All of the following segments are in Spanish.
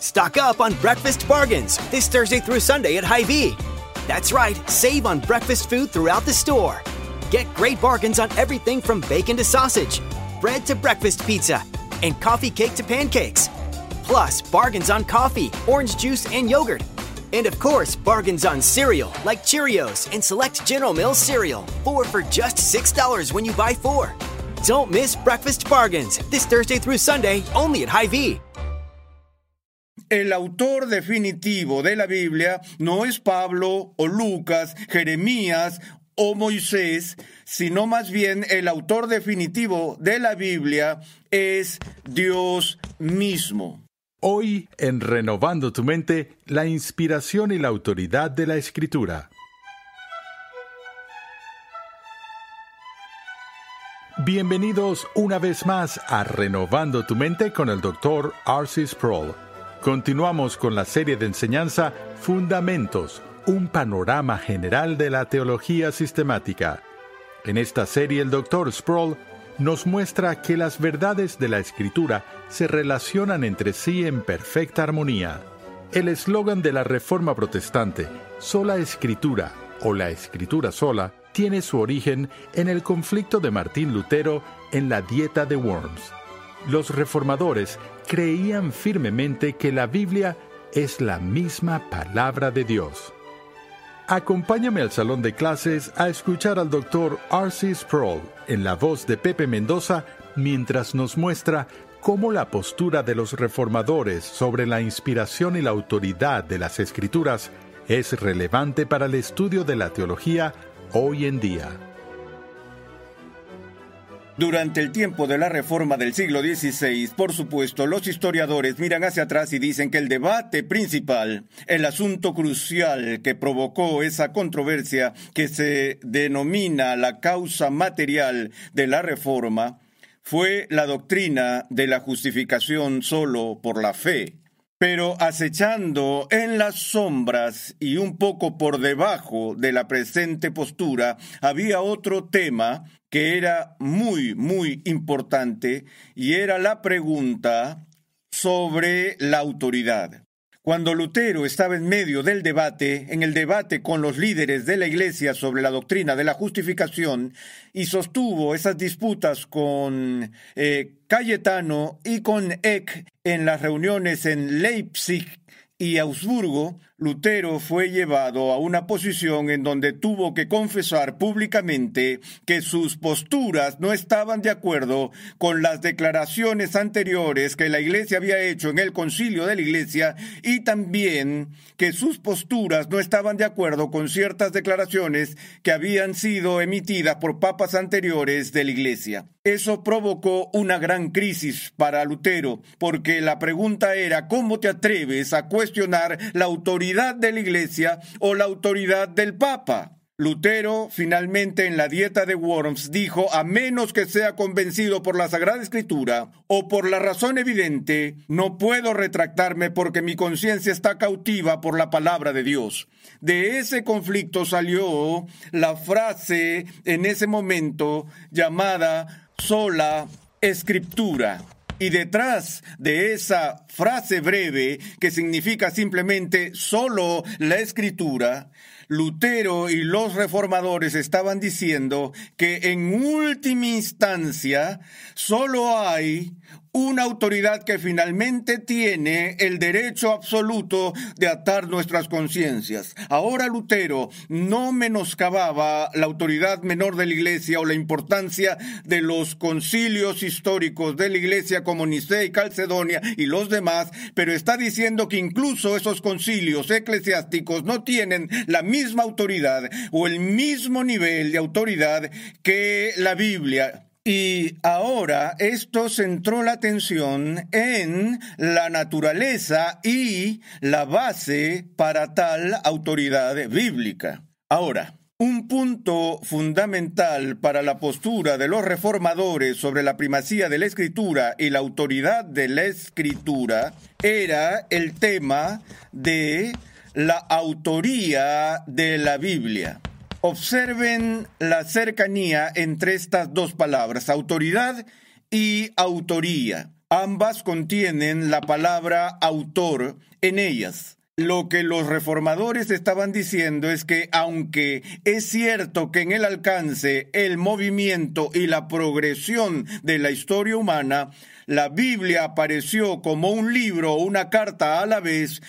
Stock up on breakfast bargains this Thursday through Sunday at Hy-Vee. That's right, save on breakfast food throughout the store. Get great bargains on everything from bacon to sausage, bread to breakfast pizza, and coffee cake to pancakes. Plus, bargains on coffee, orange juice, and yogurt. And of course, bargains on cereal like Cheerios and select General Mills cereal. Four for just $6 when you buy four. Don't miss breakfast bargains this Thursday through Sunday only at Hy-Vee. El autor definitivo de la Biblia no es Pablo o Lucas, Jeremías o Moisés, sino más bien el autor definitivo de la Biblia es Dios mismo. Hoy, en Renovando tu mente, la inspiración y la autoridad de la Escritura. Bienvenidos una vez más a Renovando tu mente con el Dr. Arcis Sproul. Continuamos con la serie de enseñanza Fundamentos, un panorama general de la teología sistemática. En esta serie el Dr. Sproul nos muestra que las verdades de la Escritura se relacionan entre sí en perfecta armonía. El eslogan de la Reforma Protestante, sola Escritura o la Escritura sola, tiene su origen en el conflicto de Martín Lutero en la Dieta de Worms. Los reformadores creían firmemente que la Biblia es la misma palabra de Dios. Acompáñame al salón de clases a escuchar al doctor R.C. Sproul en la voz de Pepe Mendoza mientras nos muestra cómo la postura de los reformadores sobre la inspiración y la autoridad de las escrituras es relevante para el estudio de la teología hoy en día. Durante el tiempo de la reforma del siglo XVI, por supuesto, los historiadores miran hacia atrás y dicen que el debate principal, el asunto crucial que provocó esa controversia que se denomina la causa material de la reforma, fue la doctrina de la justificación solo por la fe. Pero acechando en las sombras y un poco por debajo de la presente postura había otro tema que era muy, muy importante y era la pregunta sobre la autoridad. Cuando Lutero estaba en medio del debate, en el debate con los líderes de la Iglesia sobre la doctrina de la justificación, y sostuvo esas disputas con eh, Cayetano y con Eck en las reuniones en Leipzig y Augsburgo, Lutero fue llevado a una posición en donde tuvo que confesar públicamente que sus posturas no estaban de acuerdo con las declaraciones anteriores que la Iglesia había hecho en el concilio de la Iglesia y también que sus posturas no estaban de acuerdo con ciertas declaraciones que habían sido emitidas por papas anteriores de la Iglesia. Eso provocó una gran crisis para Lutero, porque la pregunta era ¿cómo te atreves a cuestionar la autoridad de la Iglesia o la autoridad del Papa. Lutero, finalmente en la dieta de Worms, dijo, a menos que sea convencido por la Sagrada Escritura o por la razón evidente, no puedo retractarme porque mi conciencia está cautiva por la palabra de Dios. De ese conflicto salió la frase en ese momento llamada sola escritura. Y detrás de esa frase breve, que significa simplemente solo la escritura, Lutero y los reformadores estaban diciendo que en última instancia solo hay una autoridad que finalmente tiene el derecho absoluto de atar nuestras conciencias. Ahora Lutero no menoscababa la autoridad menor de la Iglesia o la importancia de los concilios históricos de la Iglesia como Nicea y Calcedonia y los demás, pero está diciendo que incluso esos concilios eclesiásticos no tienen la misma autoridad o el mismo nivel de autoridad que la Biblia Y ahora esto centró la atención en la naturaleza y la base para tal autoridad bíblica. Ahora, un punto fundamental para la postura de los reformadores sobre la primacía de la escritura y la autoridad de la escritura era el tema de la autoría de la Biblia. Observen la cercanía entre estas dos palabras, autoridad y autoría. Ambas contienen la palabra autor en ellas. Lo que los reformadores estaban diciendo es que aunque es cierto que en el alcance, el movimiento y la progresión de la historia humana, la Biblia apareció como un libro o una carta a la vez,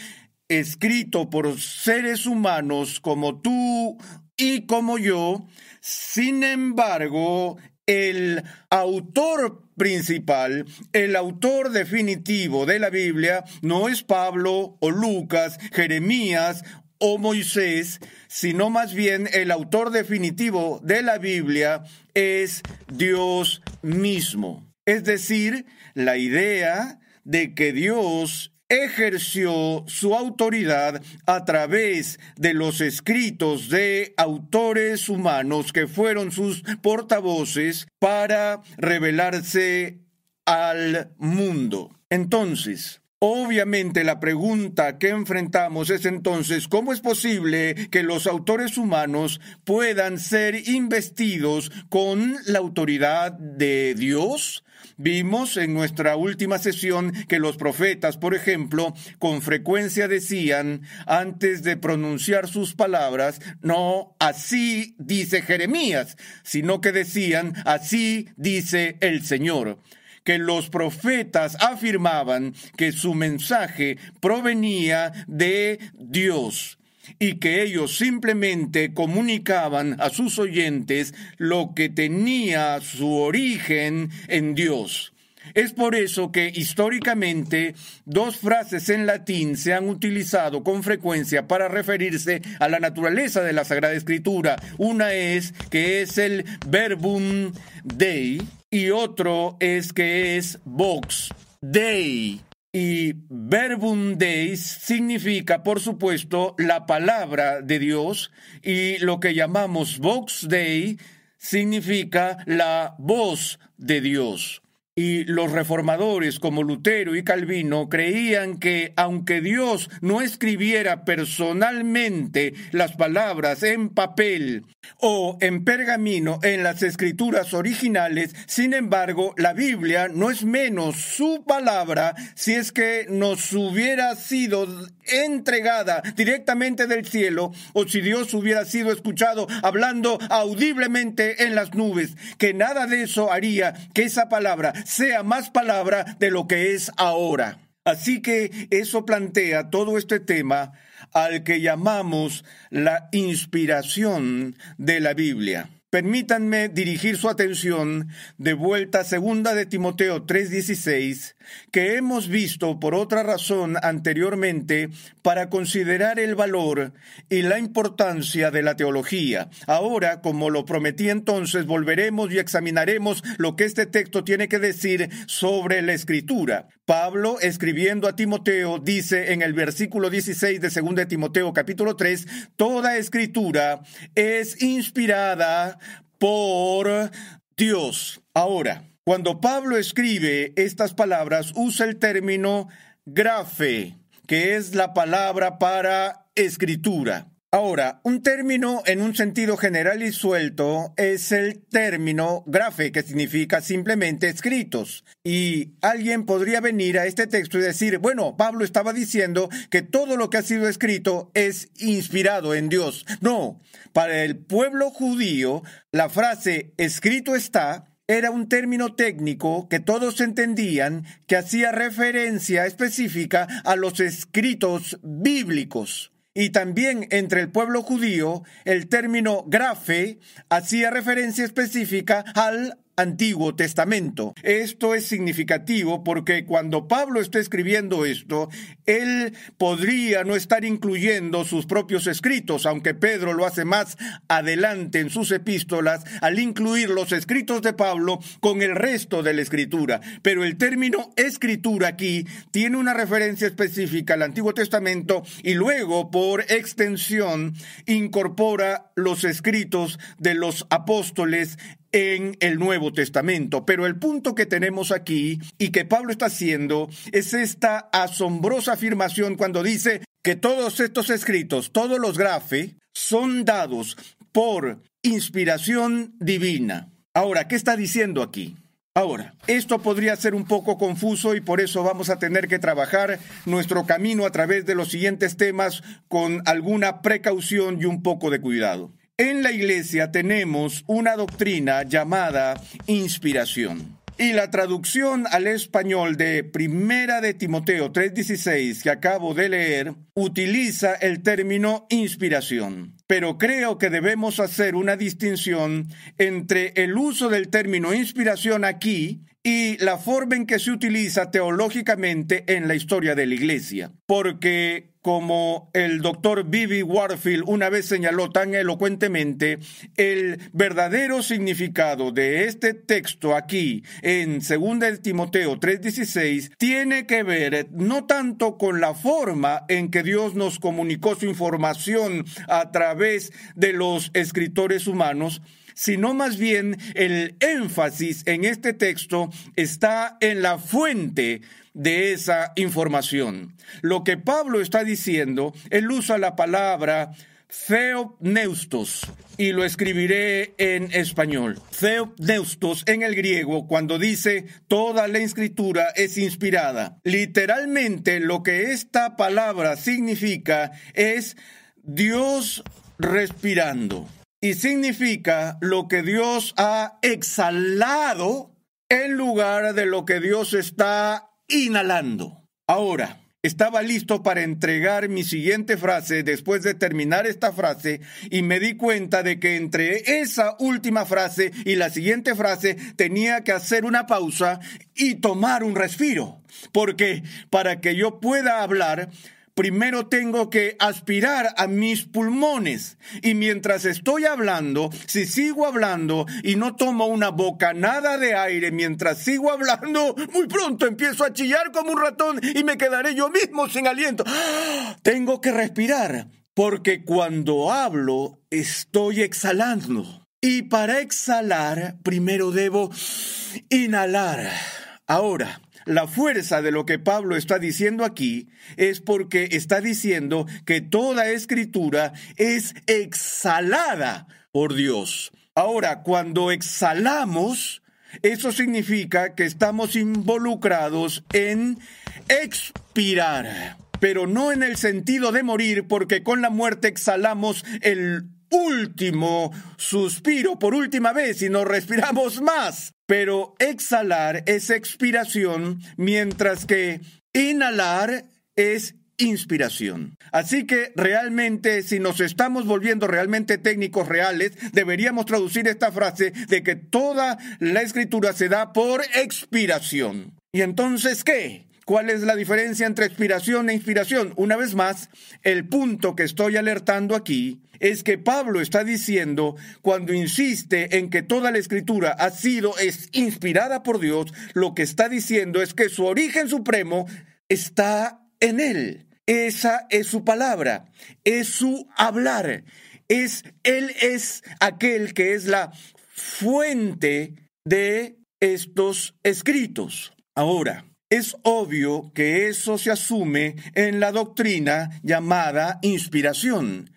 escrito por seres humanos como tú y como yo, sin embargo, el autor principal, el autor definitivo de la Biblia, no es Pablo o Lucas, Jeremías o Moisés, sino más bien el autor definitivo de la Biblia es Dios mismo. Es decir, la idea de que Dios ejerció su autoridad a través de los escritos de autores humanos que fueron sus portavoces para revelarse al mundo. Entonces, Obviamente la pregunta que enfrentamos es entonces, ¿cómo es posible que los autores humanos puedan ser investidos con la autoridad de Dios? Vimos en nuestra última sesión que los profetas, por ejemplo, con frecuencia decían, antes de pronunciar sus palabras, no así dice Jeremías, sino que decían, así dice el Señor. Que los profetas afirmaban que su mensaje provenía de Dios y que ellos simplemente comunicaban a sus oyentes lo que tenía su origen en Dios. Es por eso que históricamente dos frases en latín se han utilizado con frecuencia para referirse a la naturaleza de la Sagrada Escritura. Una es que es el verbum dei y otro es que es vox dei. Y verbum deis significa, por supuesto, la palabra de Dios y lo que llamamos vox dei significa la voz de Dios. Y los reformadores como Lutero y Calvino creían que aunque Dios no escribiera personalmente las palabras en papel o en pergamino en las escrituras originales, sin embargo, la Biblia no es menos su palabra si es que nos hubiera sido entregada directamente del cielo o si Dios hubiera sido escuchado hablando audiblemente en las nubes, que nada de eso haría que esa palabra sea más palabra de lo que es ahora. Así que eso plantea todo este tema al que llamamos la inspiración de la Biblia. Permítanme dirigir su atención de vuelta a segunda de Timoteo 3:16, que hemos visto por otra razón anteriormente para considerar el valor y la importancia de la teología. Ahora, como lo prometí entonces, volveremos y examinaremos lo que este texto tiene que decir sobre la escritura. Pablo, escribiendo a Timoteo, dice en el versículo 16 de segunda de Timoteo capítulo 3, toda escritura es inspirada por Dios. Ahora, cuando Pablo escribe estas palabras, usa el término grafe, que es la palabra para escritura. Ahora, un término en un sentido general y suelto es el término grafe, que significa simplemente escritos. Y alguien podría venir a este texto y decir, bueno, Pablo estaba diciendo que todo lo que ha sido escrito es inspirado en Dios. No, para el pueblo judío, la frase escrito está era un término técnico que todos entendían que hacía referencia específica a los escritos bíblicos. Y también entre el pueblo judío, el término grafe hacía referencia específica al Antiguo Testamento. Esto es significativo porque cuando Pablo está escribiendo esto, él podría no estar incluyendo sus propios escritos, aunque Pedro lo hace más adelante en sus epístolas al incluir los escritos de Pablo con el resto de la escritura. Pero el término escritura aquí tiene una referencia específica al Antiguo Testamento y luego, por extensión, incorpora los escritos de los apóstoles en el Nuevo Testamento. Pero el punto que tenemos aquí y que Pablo está haciendo es esta asombrosa afirmación cuando dice que todos estos escritos, todos los grafe, son dados por inspiración divina. Ahora, ¿qué está diciendo aquí? Ahora, esto podría ser un poco confuso y por eso vamos a tener que trabajar nuestro camino a través de los siguientes temas con alguna precaución y un poco de cuidado. En la iglesia tenemos una doctrina llamada inspiración. Y la traducción al español de Primera de Timoteo 3:16 que acabo de leer utiliza el término inspiración. Pero creo que debemos hacer una distinción entre el uso del término inspiración aquí y la forma en que se utiliza teológicamente en la historia de la Iglesia. Porque, como el doctor Bibi Warfield una vez señaló tan elocuentemente, el verdadero significado de este texto aquí en 2 Timoteo 3:16 tiene que ver no tanto con la forma en que Dios nos comunicó su información a través de los escritores humanos, sino más bien el énfasis en este texto está en la fuente de esa información. Lo que Pablo está diciendo, él usa la palabra Theopneustos y lo escribiré en español. Theopneustos en el griego cuando dice toda la escritura es inspirada. Literalmente lo que esta palabra significa es Dios respirando y significa lo que Dios ha exhalado en lugar de lo que Dios está inhalando. Ahora, estaba listo para entregar mi siguiente frase después de terminar esta frase y me di cuenta de que entre esa última frase y la siguiente frase tenía que hacer una pausa y tomar un respiro. Porque para que yo pueda hablar, primero tengo que aspirar a mis pulmones. Y mientras estoy hablando, si sigo hablando y no tomo una bocanada de aire mientras sigo hablando, muy pronto empiezo a chillar como un ratón y me quedaré yo mismo sin aliento. Tengo que respirar, porque cuando hablo estoy exhalando. Y para exhalar, primero debo inhalar. Ahora, la fuerza de lo que Pablo está diciendo aquí es porque está diciendo que toda escritura es exhalada por Dios. Ahora, cuando exhalamos, eso significa que estamos involucrados en expirar, pero no en el sentido de morir, porque con la muerte exhalamos el último suspiro por última vez y no respiramos más. Pero exhalar es expiración, mientras que inhalar es inspiración. Así que realmente, si nos estamos volviendo realmente técnicos reales, deberíamos traducir esta frase de que toda la escritura se da por expiración. ¿Y entonces qué? ¿Cuál es la diferencia entre expiración e inspiración? Una vez más, el punto que estoy alertando aquí es que Pablo está diciendo cuando insiste en que toda la escritura ha sido es inspirada por Dios, lo que está diciendo es que su origen supremo está en él. Esa es su palabra, es su hablar. Es él es aquel que es la fuente de estos escritos. Ahora, es obvio que eso se asume en la doctrina llamada inspiración.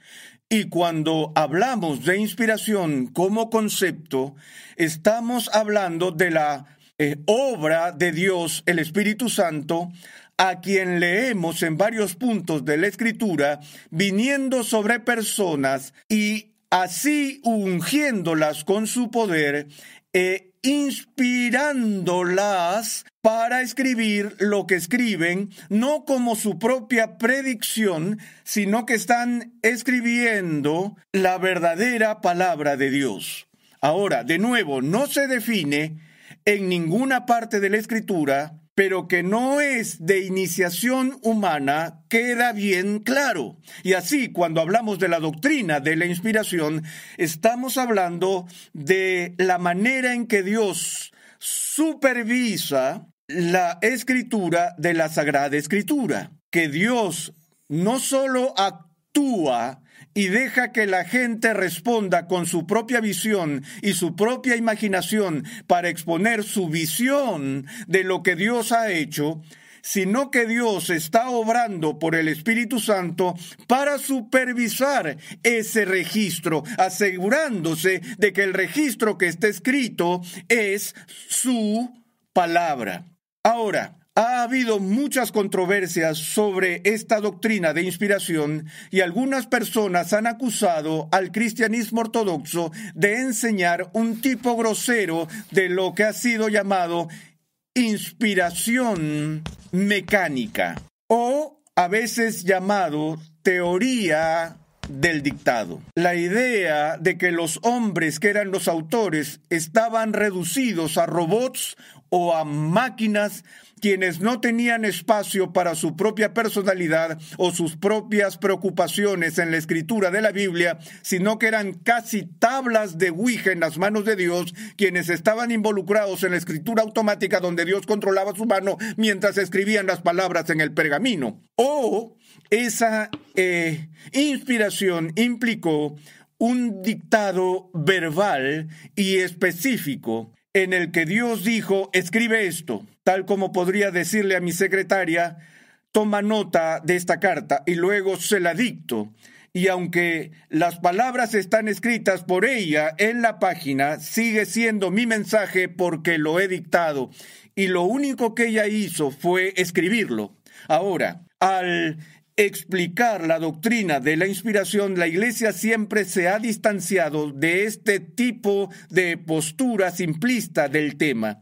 Y cuando hablamos de inspiración como concepto, estamos hablando de la eh, obra de Dios, el Espíritu Santo, a quien leemos en varios puntos de la Escritura, viniendo sobre personas y así ungiéndolas con su poder e inspirándolas para escribir lo que escriben, no como su propia predicción, sino que están escribiendo la verdadera palabra de Dios. Ahora, de nuevo, no se define en ninguna parte de la escritura, pero que no es de iniciación humana, queda bien claro. Y así, cuando hablamos de la doctrina de la inspiración, estamos hablando de la manera en que Dios supervisa la escritura de la Sagrada Escritura, que Dios no solo actúa y deja que la gente responda con su propia visión y su propia imaginación para exponer su visión de lo que Dios ha hecho, sino que Dios está obrando por el Espíritu Santo para supervisar ese registro, asegurándose de que el registro que está escrito es su palabra. Ahora, ha habido muchas controversias sobre esta doctrina de inspiración y algunas personas han acusado al cristianismo ortodoxo de enseñar un tipo grosero de lo que ha sido llamado inspiración mecánica o a veces llamado teoría del dictado. La idea de que los hombres que eran los autores estaban reducidos a robots o a máquinas quienes no tenían espacio para su propia personalidad o sus propias preocupaciones en la escritura de la Biblia, sino que eran casi tablas de Ouija en las manos de Dios, quienes estaban involucrados en la escritura automática donde Dios controlaba su mano mientras escribían las palabras en el pergamino. O esa eh, inspiración implicó un dictado verbal y específico en el que Dios dijo, escribe esto, tal como podría decirle a mi secretaria, toma nota de esta carta y luego se la dicto. Y aunque las palabras están escritas por ella en la página, sigue siendo mi mensaje porque lo he dictado. Y lo único que ella hizo fue escribirlo. Ahora, al explicar la doctrina de la inspiración, la Iglesia siempre se ha distanciado de este tipo de postura simplista del tema,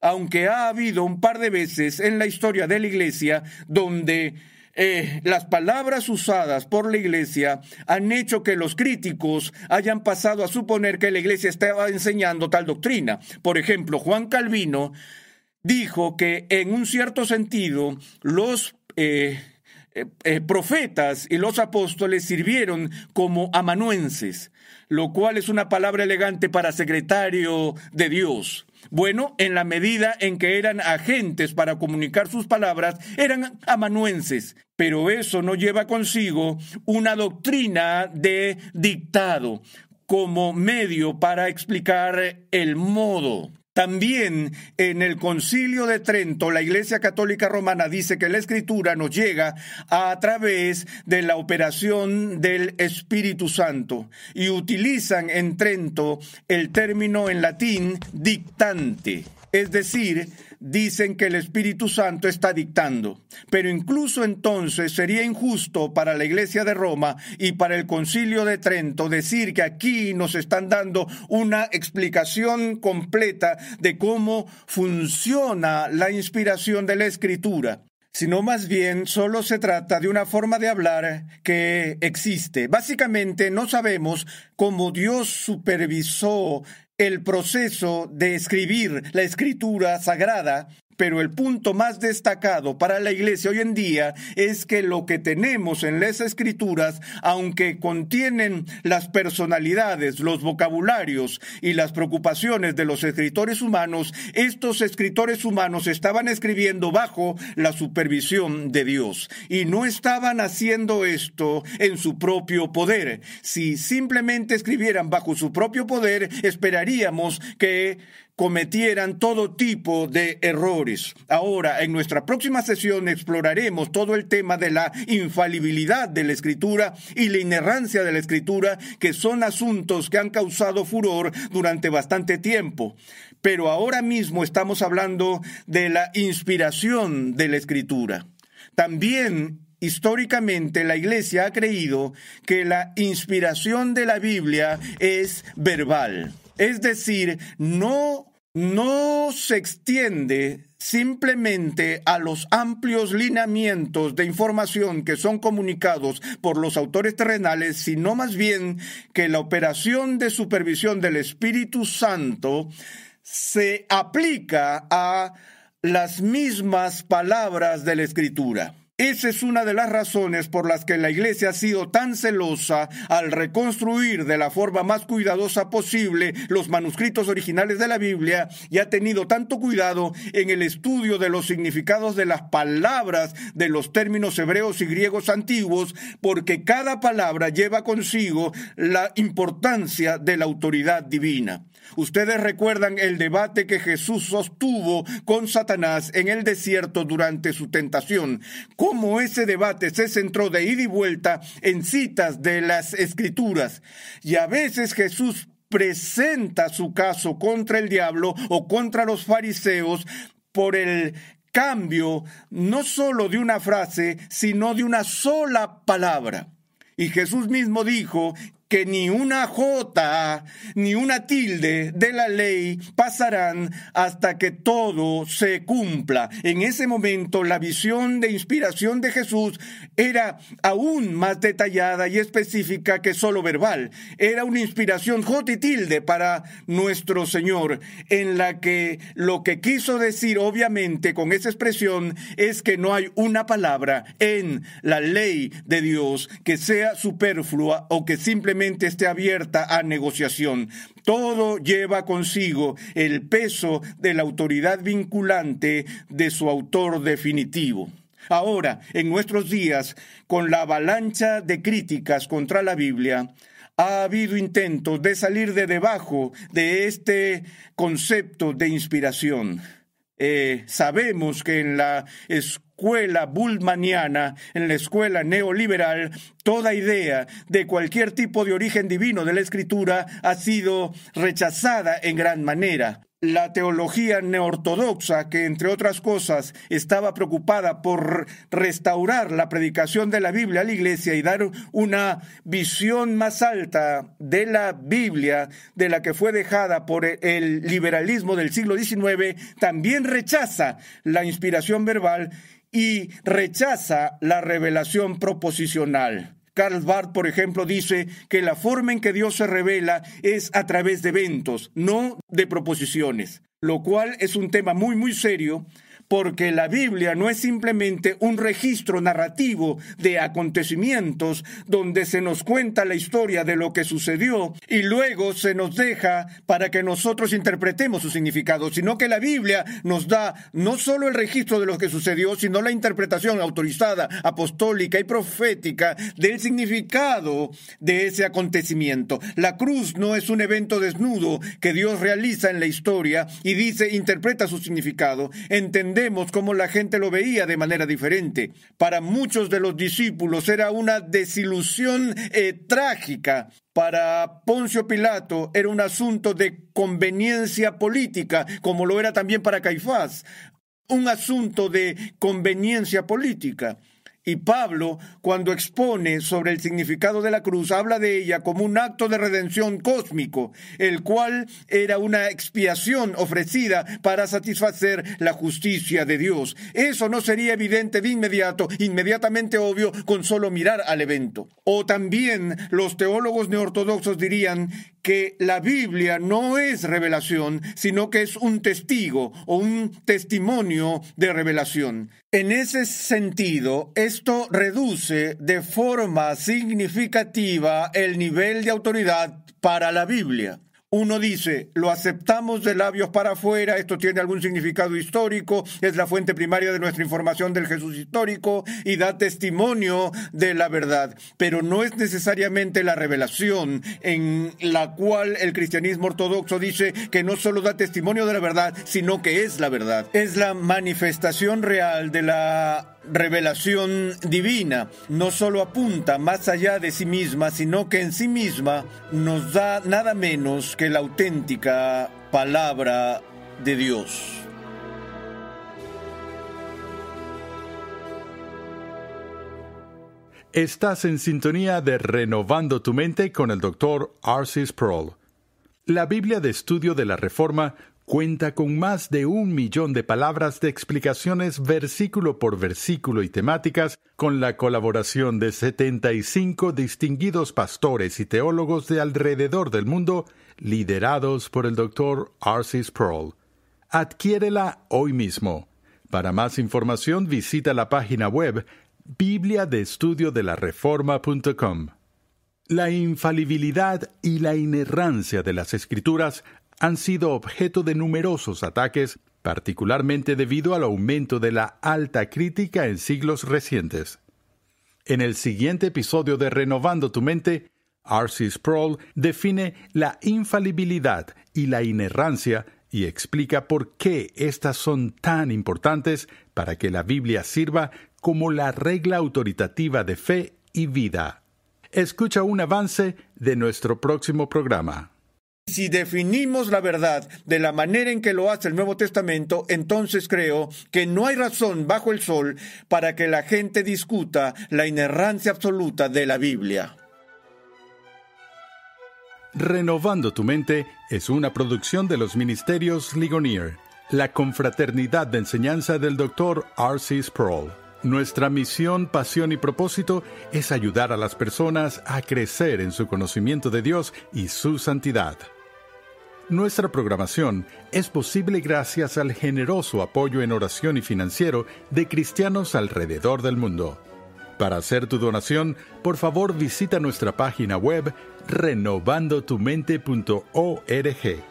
aunque ha habido un par de veces en la historia de la Iglesia donde eh, las palabras usadas por la Iglesia han hecho que los críticos hayan pasado a suponer que la Iglesia estaba enseñando tal doctrina. Por ejemplo, Juan Calvino dijo que en un cierto sentido los eh, eh, eh, profetas y los apóstoles sirvieron como amanuenses, lo cual es una palabra elegante para secretario de Dios. Bueno, en la medida en que eran agentes para comunicar sus palabras, eran amanuenses, pero eso no lleva consigo una doctrina de dictado como medio para explicar el modo también en el concilio de Trento, la Iglesia Católica Romana dice que la escritura nos llega a través de la operación del Espíritu Santo y utilizan en Trento el término en latín dictante, es decir, dicen que el Espíritu Santo está dictando. Pero incluso entonces sería injusto para la Iglesia de Roma y para el Concilio de Trento decir que aquí nos están dando una explicación completa de cómo funciona la inspiración de la Escritura sino más bien solo se trata de una forma de hablar que existe. Básicamente no sabemos cómo Dios supervisó el proceso de escribir la escritura sagrada pero el punto más destacado para la iglesia hoy en día es que lo que tenemos en las escrituras, aunque contienen las personalidades, los vocabularios y las preocupaciones de los escritores humanos, estos escritores humanos estaban escribiendo bajo la supervisión de Dios y no estaban haciendo esto en su propio poder. Si simplemente escribieran bajo su propio poder, esperaríamos que cometieran todo tipo de errores. Ahora, en nuestra próxima sesión exploraremos todo el tema de la infalibilidad de la escritura y la inerrancia de la escritura, que son asuntos que han causado furor durante bastante tiempo. Pero ahora mismo estamos hablando de la inspiración de la escritura. También históricamente la Iglesia ha creído que la inspiración de la Biblia es verbal. Es decir, no no se extiende simplemente a los amplios lineamientos de información que son comunicados por los autores terrenales, sino más bien que la operación de supervisión del Espíritu Santo se aplica a las mismas palabras de la Escritura. Esa es una de las razones por las que la Iglesia ha sido tan celosa al reconstruir de la forma más cuidadosa posible los manuscritos originales de la Biblia y ha tenido tanto cuidado en el estudio de los significados de las palabras de los términos hebreos y griegos antiguos, porque cada palabra lleva consigo la importancia de la autoridad divina. Ustedes recuerdan el debate que Jesús sostuvo con Satanás en el desierto durante su tentación, cómo ese debate se centró de ida y vuelta en citas de las escrituras. Y a veces Jesús presenta su caso contra el diablo o contra los fariseos por el cambio no solo de una frase, sino de una sola palabra. Y Jesús mismo dijo que ni una jota ni una tilde de la ley pasarán hasta que todo se cumpla. En ese momento la visión de inspiración de Jesús era aún más detallada y específica que solo verbal. Era una inspiración jota y tilde para nuestro Señor, en la que lo que quiso decir obviamente con esa expresión es que no hay una palabra en la ley de Dios que sea superflua o que simplemente esté abierta a negociación. Todo lleva consigo el peso de la autoridad vinculante de su autor definitivo. Ahora, en nuestros días, con la avalancha de críticas contra la Biblia, ha habido intentos de salir de debajo de este concepto de inspiración. Eh, sabemos que en la escuela bullmaniana, en la escuela neoliberal, toda idea de cualquier tipo de origen divino de la escritura ha sido rechazada en gran manera. La teología neortodoxa, que entre otras cosas estaba preocupada por restaurar la predicación de la Biblia a la iglesia y dar una visión más alta de la Biblia de la que fue dejada por el liberalismo del siglo XIX, también rechaza la inspiración verbal y rechaza la revelación proposicional. Karl Barth, por ejemplo, dice que la forma en que Dios se revela es a través de eventos, no de proposiciones, lo cual es un tema muy, muy serio porque la Biblia no es simplemente un registro narrativo de acontecimientos donde se nos cuenta la historia de lo que sucedió y luego se nos deja para que nosotros interpretemos su significado, sino que la Biblia nos da no solo el registro de lo que sucedió, sino la interpretación autorizada, apostólica y profética del significado de ese acontecimiento. La cruz no es un evento desnudo que Dios realiza en la historia y dice, interpreta su significado. Entender Vemos cómo la gente lo veía de manera diferente. Para muchos de los discípulos era una desilusión eh, trágica. Para Poncio Pilato era un asunto de conveniencia política, como lo era también para Caifás. Un asunto de conveniencia política. Y Pablo, cuando expone sobre el significado de la cruz, habla de ella como un acto de redención cósmico, el cual era una expiación ofrecida para satisfacer la justicia de Dios. Eso no sería evidente de inmediato, inmediatamente obvio, con solo mirar al evento. O también los teólogos neortodoxos dirían que la Biblia no es revelación, sino que es un testigo o un testimonio de revelación. En ese sentido, esto reduce de forma significativa el nivel de autoridad para la Biblia. Uno dice, lo aceptamos de labios para afuera, esto tiene algún significado histórico, es la fuente primaria de nuestra información del Jesús histórico y da testimonio de la verdad, pero no es necesariamente la revelación en la cual el cristianismo ortodoxo dice que no solo da testimonio de la verdad, sino que es la verdad. Es la manifestación real de la revelación divina no solo apunta más allá de sí misma, sino que en sí misma nos da nada menos que la auténtica palabra de Dios. Estás en sintonía de Renovando tu mente con el doctor Arcis Sproul. La Biblia de Estudio de la Reforma cuenta con más de un millón de palabras de explicaciones versículo por versículo y temáticas, con la colaboración de 75 distinguidos pastores y teólogos de alrededor del mundo, liderados por el Dr. Arcis Sproul. Adquiérela hoy mismo. Para más información visita la página web biblia de estudio de la reforma.com. La infalibilidad y la inerrancia de las escrituras han sido objeto de numerosos ataques, particularmente debido al aumento de la alta crítica en siglos recientes. En el siguiente episodio de Renovando tu mente, R.C. Sproul define la infalibilidad y la inerrancia y explica por qué estas son tan importantes para que la Biblia sirva como la regla autoritativa de fe y vida. Escucha un avance de nuestro próximo programa. Si definimos la verdad de la manera en que lo hace el Nuevo Testamento, entonces creo que no hay razón bajo el sol para que la gente discuta la inerrancia absoluta de la Biblia. Renovando tu mente es una producción de los ministerios Ligonier, la confraternidad de enseñanza del Dr. R.C. Sproul. Nuestra misión, pasión y propósito es ayudar a las personas a crecer en su conocimiento de Dios y su santidad. Nuestra programación es posible gracias al generoso apoyo en oración y financiero de cristianos alrededor del mundo. Para hacer tu donación, por favor visita nuestra página web renovandotumente.org.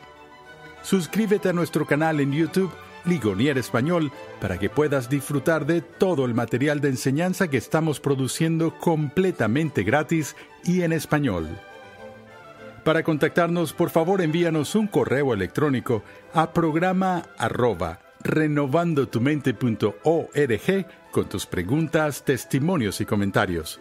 Suscríbete a nuestro canal en YouTube Ligonier Español para que puedas disfrutar de todo el material de enseñanza que estamos produciendo completamente gratis y en español. Para contactarnos, por favor envíanos un correo electrónico a programa arroba renovandotumente.org con tus preguntas, testimonios y comentarios.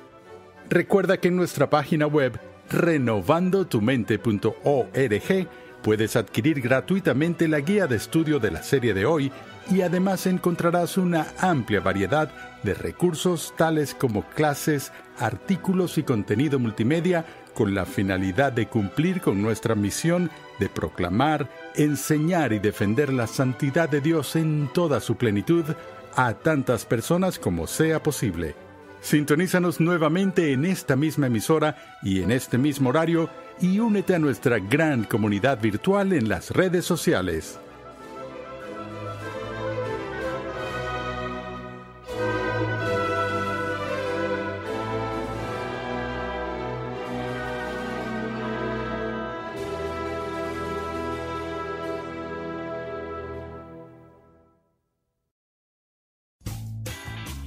Recuerda que en nuestra página web renovandotumente.org puedes adquirir gratuitamente la guía de estudio de la serie de hoy y además encontrarás una amplia variedad de recursos tales como clases, artículos y contenido multimedia con la finalidad de cumplir con nuestra misión de proclamar, enseñar y defender la santidad de Dios en toda su plenitud a tantas personas como sea posible. Sintonízanos nuevamente en esta misma emisora y en este mismo horario y únete a nuestra gran comunidad virtual en las redes sociales.